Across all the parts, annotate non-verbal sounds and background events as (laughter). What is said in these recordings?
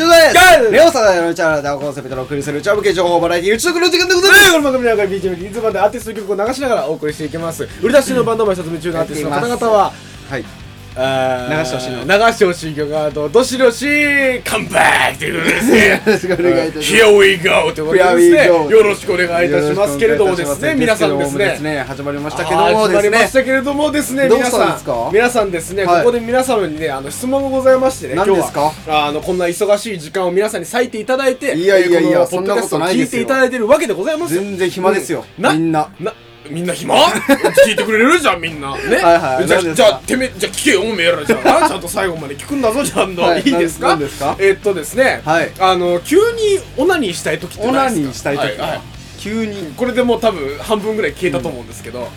シュウです。ガイレオサダのチャンネルではコンセプトのお送りするチャブ系情報バラエティー宇宙の時間でございます。この番組では BGM リズムでアーティスト曲を流しながらお送りしていきます。売り出しのバンドマン一つ夢中のアーティストの方々ははい流してほしいの。流してほしい曲がどどしどしカムバック。とい。うことですね。よろしくお願いいたします Here we go ということですね。よろしくお願いいたします。けれどもですね皆さんですね。ね始まりましたけども始まりましたけれどもですね。皆さたん皆さんですね、はい。ここで皆様にねあの質問がございましてね。今日何ですか？はあのこんな忙しい時間を皆さんに割いていただいていやいやいやそんなことない聞いですよ。ていただいてるわけでございますよ。全然暇ですよ。うん。なみんな。なみんな暇？聞いてくれる？じゃんみんな。ね？はいはい。じゃじゃあてめじゃあ聞けよおめえらじゃあ。(laughs) ちゃんと最後まで聞くんだぞちゃんと、はい。い、いですか？何ですか？えっとですね、はい。あの急にオナニーしたい時ってオナニーしたい時はいはい。急に。これでもう多分半分ぐらい消えたと思うんですけど、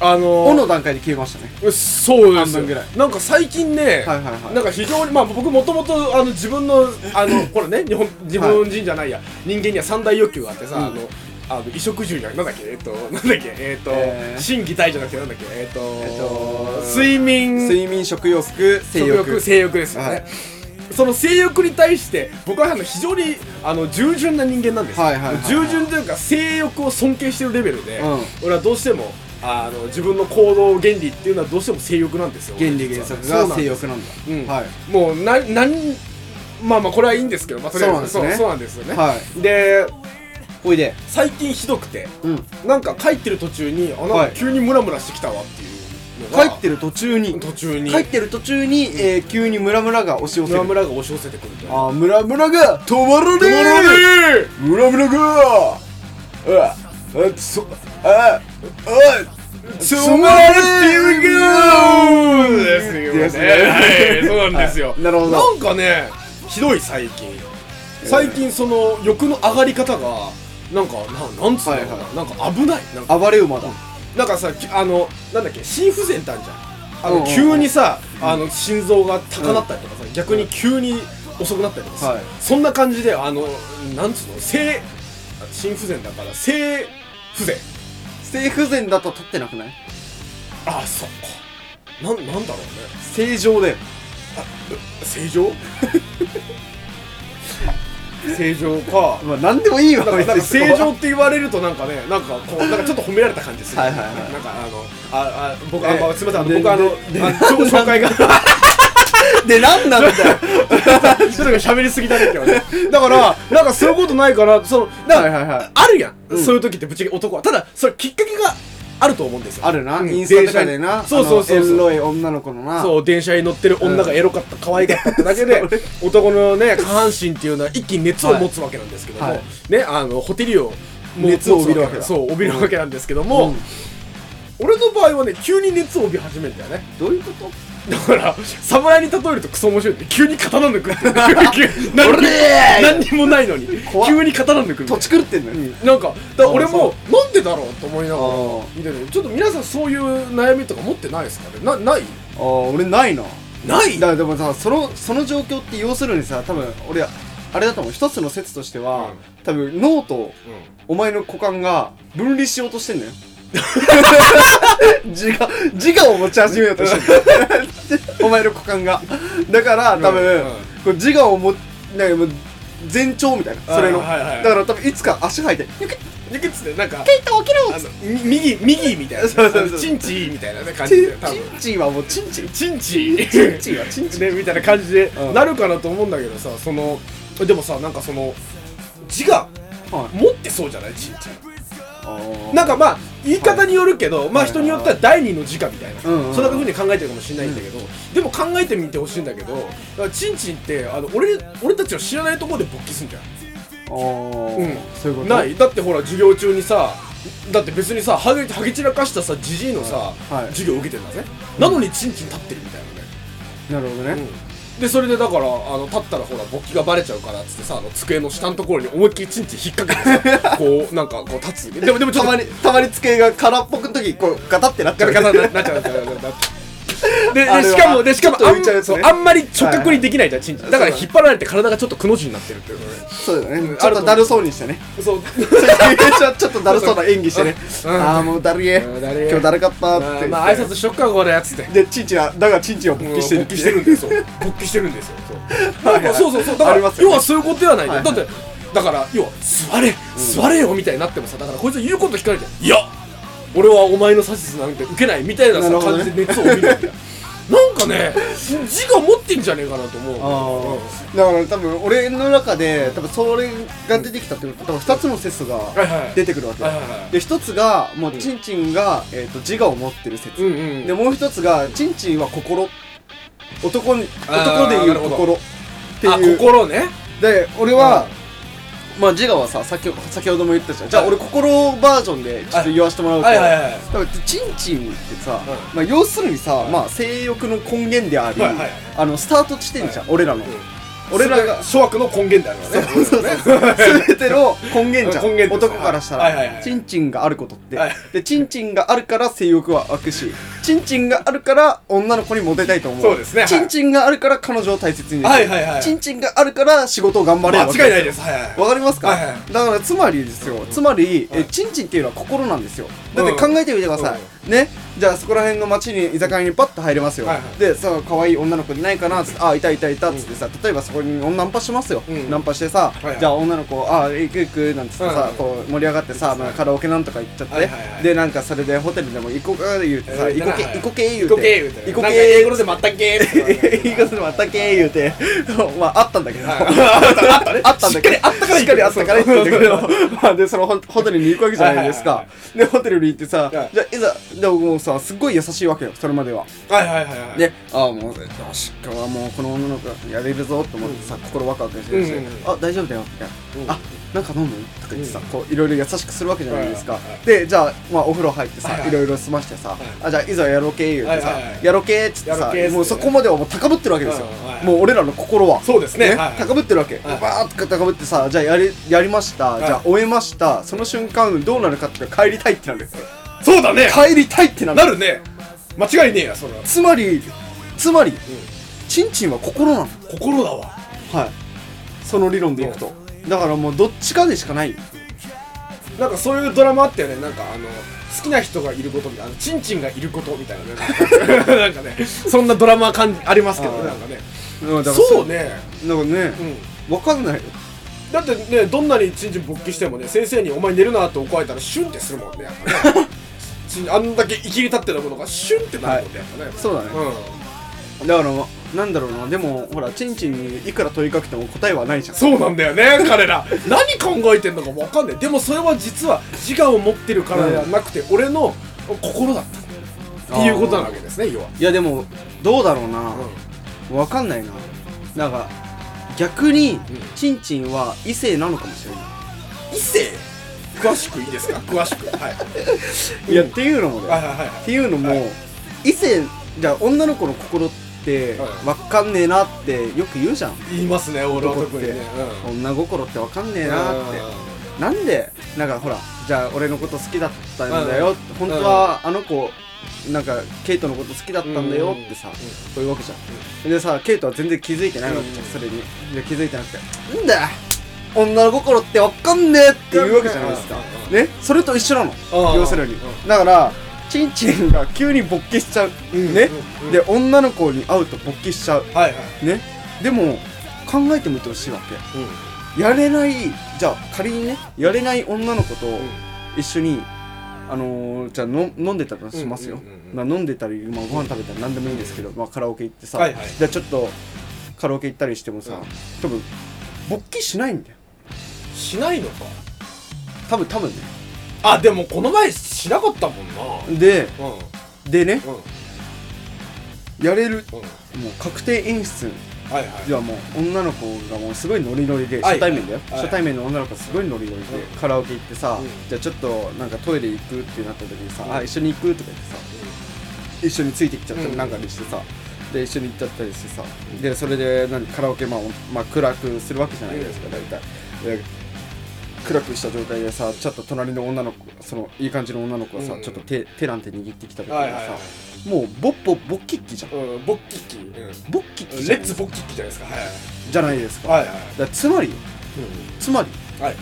あの「お」の段階で消えましたね。そうですよ。半分ぐらい。なんか最近ね、はいはいはい。なんか非常にまあ僕もともとあの自分のあのこれね日本日本人じゃないや、人間には三大欲求があってさ、うん。あのあの衣食住じゃなんだっけ？えっとなんだっけ？えっと、えー。心技体じゃなくてなんだっけ？えっと,、えっと睡眠睡眠食欲性食欲欲。性欲ですよね、はい。その性欲に対して僕はあの非常にあの従順な人間なんですよ、はいはい従順というか性欲を尊敬してるレベルで、うん。俺はどうしてもあの自分の行動原理っていうのはどうしても性欲なんですよ。原理原則が性欲なんだ。うん。はい。もうななんまあまあこれはいいんですけど、まあ、とりあえず。そうなんですね。そうなんですよね、はでおいで。最近ひどくてうん。なんか帰ってる途中にあなんはい。か急にムラムラしてきたわっていうのが。帰ってる途中に？途中に。帰ってる途中にえー急にムラムラが押し寄せムラるムラが押し寄せてくるあームラムラが止まらねえムラムラがああそああ止まらねえですよねですね。はいそうなんですよ、はい。なるほど。なんかねひどい最近。最近その欲の上がり方がなんかななんつうの？かな、はい。はなんか危ない。なんか。暴れ馬だ。なんかさきあのなんだっけ？心不全ってあるじゃん。あの、うんうんうん。急にさあの心臓が高鳴ったりとかさ、逆に急に遅くなったりとかさ、はい。そんな感じであのなんつうの？性心不全だから性不全。性不全だと立ってなくない？あそっか。なんなんだろうね。正常だよ正常？(laughs) 正常か。まあ何でもいいわ。なんか正常って言われるとなんかねなんかこうなんかちょっと褒められた感じする、はいはいはい。なんかあのああ僕あ、えまあ、すみませんあので僕あのであの紹介が。で何なんだよ。(laughs) ちょっと喋りすぎだね今日ね。だからなんかそういうことないかなそのなんか、はいはいはい。あるやん、うん。そういう時ってぶっちゃけ男は。ただそれきっかけがあると思うんですよ。あるな。うん。インスタとかでな。そうそうそうエロい女の子のな。そう電車に乗ってる女がエロかった、可愛かっただけで (laughs) 男のね下半身っていうのは一気に熱を持つわけなんですけども、はい。ねあのホテリを熱を帯びるわけだ。そう帯びるわけなんですけども、うん。俺の場合はね急に熱を帯び始めるんだよね。どういうこと？だから侍に例えるとクソ面白いって急に刀抜くって何に (laughs) 何にもないのに。急に刀抜く土地狂ってんのよ。ななんかだ俺あもなんでだろうと思いながら見てるちょっと皆さんそういう悩みとか持ってないですかね？なない？ああ俺ないな。ない？だでもさそのその状況って要するにさ多分俺あれだと思う。一つの説としては、うん。多分脳とうん。お前の股間が分離しようとしてんのよ。(laughs) 自我自我を持ち始めようとしてる (laughs) お前の股間が。だから多分、うん。うんこう自我をもなんかもう前兆みたいなそれの、あはいはい。だから多分いつか足生えてニョキッニョキッつってなんかケイト起きろあのみ右右みたいな。そうそうそう。チンチみたいなね感じで。多分チンチンはもうチンチンチンチチンチンはチンチンねみたいな感じでうん。なるかなと思うんだけどさそのでもさなんかその自我はい。持ってそうじゃない？チンチなんかまあ言い方によるけど、まあはい人によっては第二の自我みたいな、うんうんうん。そんな風に考えてるかもしれないんだけど、でも考えてみてほしいんだけどだからチンチンってあの俺俺たちの知らないところで勃起すんじゃんあー。うん。そういうこと？ない。だってほら授業中にさだって別にさはげはげ散らかしたさじじいのさ、はい。授業受けてんだぜ、なのにチンチン立ってるみたいなね、なるほどね、うんでそれでだからあの立ったらほら勃起がバレちゃうからっつってさあの机の下のところに思いっきりチンチン引っ掛けてさ (laughs) こうなんかこう立つ。でもでもちょっとたまにたまに机が空っぽくの時こうガタってなっちゃう。ガタガタになっちゃうででしかもでしかもあんそうあんまり直角にできないじゃんチンチン。だから引っ張られて体がちょっとくの字になってるっていうのね。そうだね、うんちょっとだるそうにしてね。そう。(laughs) ちょっとだるそうな演技してね、うん。ああもうだるげ今日だるかったって。まあまあ挨拶しとくかこれやつって。でチンチンはだがチンチンは勃起してる勃起してるんですよ。勃起してるんですよ。そう。そうそうだから、要はそういうことではない、だってだから要は座れ座れよみたいになってもさだからこいつ言うこと聞かれていや俺はお前の指図なんて受けないみたいな感じで熱を帯びるわけだかね自我持ってんじゃねえかなと思う。あだから多分俺の中で多分それが出てきたってことは多分2つの説が出てくるわけ。はいはいはい。で1つがもうチンチンが、えー、と自我を持ってる説、うんうんでもう1つがチンチンは心。男に男でいう心ってあいう。心ね。で俺は、まあ自我はさ先ほ先ほども言ったじゃん。じゃあはい。俺心バージョンでちょっと言わせてもらうと、はいはいはいだからチンチンってさ、うん。まあ、要するにさ、まあ、性欲の根源であり、はいはいあのスタート地点じゃん、俺らの、俺俺ららがが諸悪の根源であるわね。そうそうそう (laughs) 全ての根源じゃん。根源男からしたら、はいはいはいチンチンがあることって、はい。でチンチンがあるから性欲は湧くしチンチンがあるから女の子にモテたいと思う。そうですね。はい。チンチンがあるから彼女を大切にできる。はいはいはい。チンチンがあるから仕事を頑張れる。わけ間違いないです。はいはいわかりますか、はいはい。だからつまりですよ、つまり、はいえチンチンっていうのは心なんですよ。だって考えてみてください、ね？じゃあそこら辺の街に居酒屋にパッと入れますよ、はいはい。でさ可愛い女の子いないかなっつってあいたいたいたっつってさ、例えばそこにナンパしますよ、うん。ナンパしてさ、いはい。じゃあ女の子あ行く行くなんつってさ、はいはいこう盛り上がってさ、まあ、カラオケなんとか行っちゃって、はいはいはい。でなんかそれでホテルでも行こうか言うてさ、えー行こけ、はい。行こけ言う行こけて言うて。行こなんか英語けでまったけー (laughs) いいことでまたけ言うて。(laughs) まああったんだけど、はい。あったんだけど、あったからしっかりあったから言ってんだけど、(laughs) まあで、そのホホテルに行くわけじゃないですはいか。で、ホテルに行ってさはい、じゃあ、いざ、でももうさ、すっごい優しいわけよ、それまでは。はいはいはいはいで、ああ、もう、よし、今日はもうこの女の子やれるぞと思ってさ、心ワクワクしてるしうんうんうん、あ、大丈夫だよ、みたいうんな。あ、なんか飲む？とか言ってさうん、こう、いろいろ優しくするわけじゃないですかはいはいはい。で、じゃあ、まあ、お風呂入ってさはいは、いいろいろ済ましてさい、あ、じゃあ、いざやろうけ言うてさはいはいはい、やろうけっつってさねもうそこまではもう高ぶってるわけですようんはい。もう俺らの心は。そうですねはいはい高ぶってるわけ。はいバーっと高ぶってさ、じゃあやり、やりました。いじゃあ終えました。その瞬間、どうなるかって帰りたいってなるんですよ。そうだね。帰りたいってなる。なるね。間違いねえやそれはつまり、つまり、チンチンは心なの。心だわ。はい。その理論でいくと。だからもうどっちかでしかない。よ。なんかそういうドラマあったよね。なんかあの好きな人がいることみたいな。あのチンチンがいることみたいなね。(laughs) なんかねそんなドラマ感じありますけどね。なんかね。うんだからそう。ね。なんかね、うん。わかんない。よ。だってねどんなにチンチン勃起してもね先生に「お前寝るな」って怒られたらシュンってするもんねやっぱねあんだけ生きり立ってたものがシュンってなるもんねやっぱね。そうだね。だから、なんだろうな。でも、ほら、チンチンにいくら問いかけても答えはないじゃん。そうなんだよね彼ら。(laughs) 何考えてんのか分かんない。でもそれは実は自我を持ってるからじゃなくて、俺の心だった。っていうことなわけですね要は、いやでもどうだろうな、わかんないな。なんか逆にチンチンは異性なのかもしれない。異性？詳しくいいですか？詳しく。はい。いやっていうのもだよ、はいはいはい。っていうのも、はい。異性じゃあ女の子の心ってはい。わかんねえなってよく言うじゃん。言いますね俺は特にね、女心ってわかんねうんえなって。なんでなんかほらじゃあ俺のこと好きだったんだよ、本当はあの子なんかケイトのこと好きだったんだよってさ、うん。こういうわけじゃん、でさケイトは全然気づいてないわけじゃん、うん。それに。で気づいてなくて。なんだよ女心ってわかんねえっていうわけじゃないですか、うんね？それと一緒なの、うん要するに、うん。だからチンチンが急に勃起しちゃう、うんね、で女の子に会うと勃起しちゃう。ね？でも考えてみてほしいわけ。うん。やれないじゃあ仮にねやれない女の子と一緒に、あのー、じゃあの飲んでたとしますよ、まあ、飲んでたり、まあ、ご飯食べたり何でもいいんですけど、まあ、カラオケ行ってさ、じゃあちょっとカラオケ行ったりしてもさ、うん。多分勃起しないんだよしないのか。多分多分ね。あでもこの前しなかったもんな。でうん。でねやれるうん。もう確定演出。はいはい。ではもう女の子がもうすごいノリノリではい初対面だよ、はい。初対面の女の子がすごいノリノリで、うん。カラオケ行ってさ、うん。じゃあちょっとなんかトイレ行くってなった時にさ、うん。あ一緒に行くとか言ってさ一緒についてきちゃったりうん。なんかにしてさ、で一緒に行っちゃったりしてさ、でそれで何カラオケまあ、まあ、暗くするわけじゃないですか、大体。で暗くした状態でさちょっと隣の女の子そのいい感じの女の子がさ、うん。ちょっと手手なんて握ってきた時にさ、はいはいはい。もうボッポボッキッキじゃん。うんボッキッキ。うん。ボッキッキレッツボッキッキじゃないですか。はいじゃないですか,、はいはいだつまりよ。つまり。はい。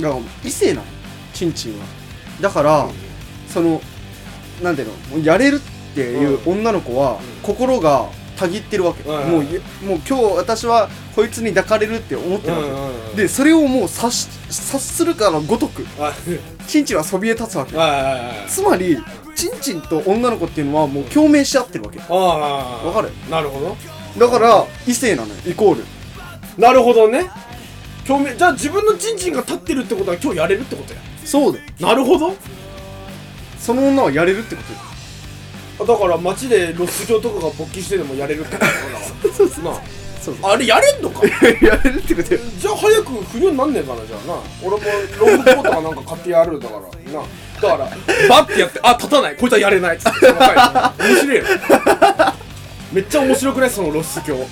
だから異性なの。チンチンは。だから、そのなんていうのやれるっていううん。女の子は、ん。心がたぎってるわけ、はいはい。もういもう今日私はこいつに抱かれるって思ってるわけ、でそれをもう察し察するかのごとくあチンチンはそびえ立つわけ。はいはいはいつまりチンチンと女の子っていうのはもう共鳴し合ってるわけ。わかる？なるほど。だから異性なのよ。イコール。なるほどね。表面じゃあ自分のチンチンが立ってるってことは今日やれるってことや。そうだよ。なるほど。その女はやれるってことよだから街でロス状とかが勃起してでもやれるってことだからそうそうなそうああれやれんのか？やれるってことよ。じゃあ早く不良になんねえかなじゃあな。俺もロングコートかなんか買ってやるだから。なだからバッてやってあ立たない。こいつはやれない。っつって面白いよ。めっちゃ面白くない？その露出鏡ね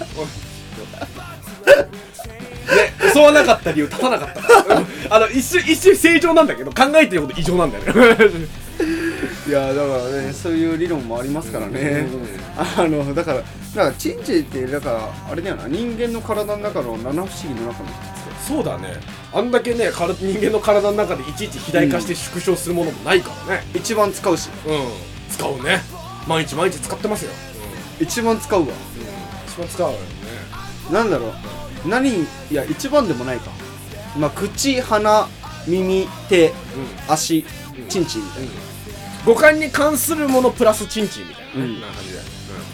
襲わなかった理由立たなかった (laughs) あの一瞬一瞬正常なんだけど考えてること異常なんだよね。い (laughs) やだからねそういう理論もありますからね。あのだからだからチンチンってだからあれだよな人間の体の中の七不思議の中のそうだね。あんだけね人間の体の中でいちいち肥大化して縮小するものもないからね。一番使うし。うん、使うね。毎日毎日使ってますよ、一番使うわ。一番使うよね。なんだろう。何いや一番でもないか。まあ口鼻耳手足チンチンみたいな五感に関するものプラスチンチンみたいな,、うん。な感じだよね、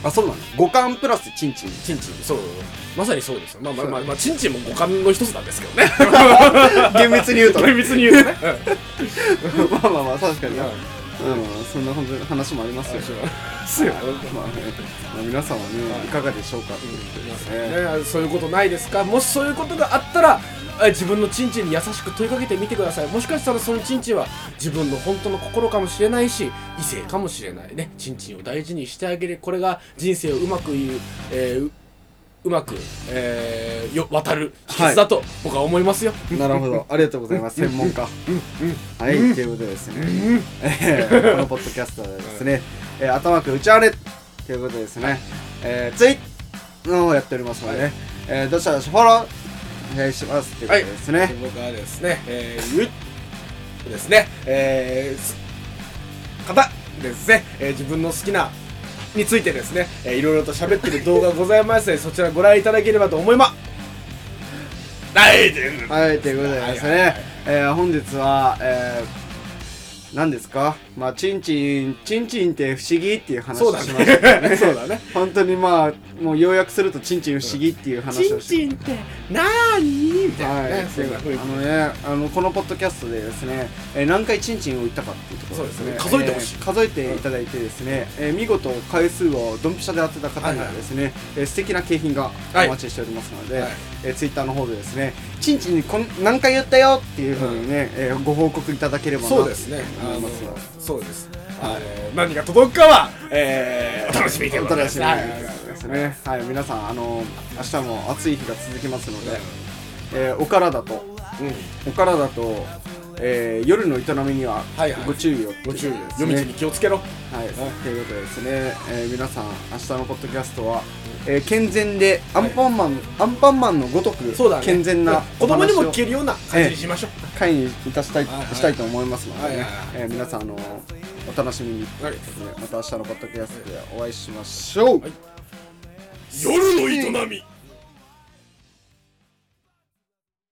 あそうなの。五感プラスチンチン。チンチン。そうまさにそうですよ。まあまあまあ、まあ、チンチンも五感の一つなんですけどね。(laughs) 厳密に言うとね。厳密に言うとね、(laughs) まあまあまあ確かにな。うんうんそんな話もありますよ。すよ。まあねまあ皆さんはねいかがでしょうか。ねね、そういうことないですか？もしそういうことがあったらえ自分のチンチンに優しく問いかけてみてください。もしかしたらそのチンチンは自分の本当の心かもしれないし異性かもしれないね。チンチンを大事にしてあげる。これが人生をうまく言う、えーううまく、えーよ渡る秘訣だと僕は思いますよ、なるほど。ありがとうございます。専門家。はいということでですね。えーこのポッドキャストはですねえー頭く打ち荒れということでですねえーツイッのをやっておりますのでね。えーどうしたらフォローお願いします。ということでですね。僕はですね、えー、ゆですね、えーす、方ですね、えー自分の好きなについてですね、えーいろいろと喋ってる動画ございますので、そちらご覧いただければと思います。はい、ということではいということでですねはいはいはいえー本日はえー何ですか？まあチンチンチンチンって不思議っていう話をしましたね。(laughs) そうだね。本当にまあもう要約するとチンチン不思議っていう話をしてンってなーにみたいなはい、ね。そんな風にあのね、あのこのポッドキャストでですね、えー何回チンチンを言ったかっていうところですね。数えてほしい。えー数えていただいてですね、えー見事回数をドンピシャで当てた方にはですね、えー素敵な景品がお待ちしておりますので、はい。えーツイッターの方でですね、チンチンにこん何回言ったよっていうふうにね、えーご報告いただければなそうですね。と思いますよ。そうです。あの何が届くかは、えー、お楽しみというおことで楽しみにはいですね。はい、皆さんあの明日も暑い日が続きますので、えーお体とうん。お体と、えー夜の営みにはご注意を、ご注意です夜道ねに気をつけろ。はい、ということでですね、えー皆さん明日のポッドキャストは、えー健全でアンパンマン、アンパンマンのごとくそうだね。健全な子供にも聞けるような感じにしましょう。会にいたしたい,、はいはい。したいと思いますのでね、はいはいはい。えー皆さんあのお楽しみに、はい。また明日のポッドキャストでお会いしましょう、はい。夜の営み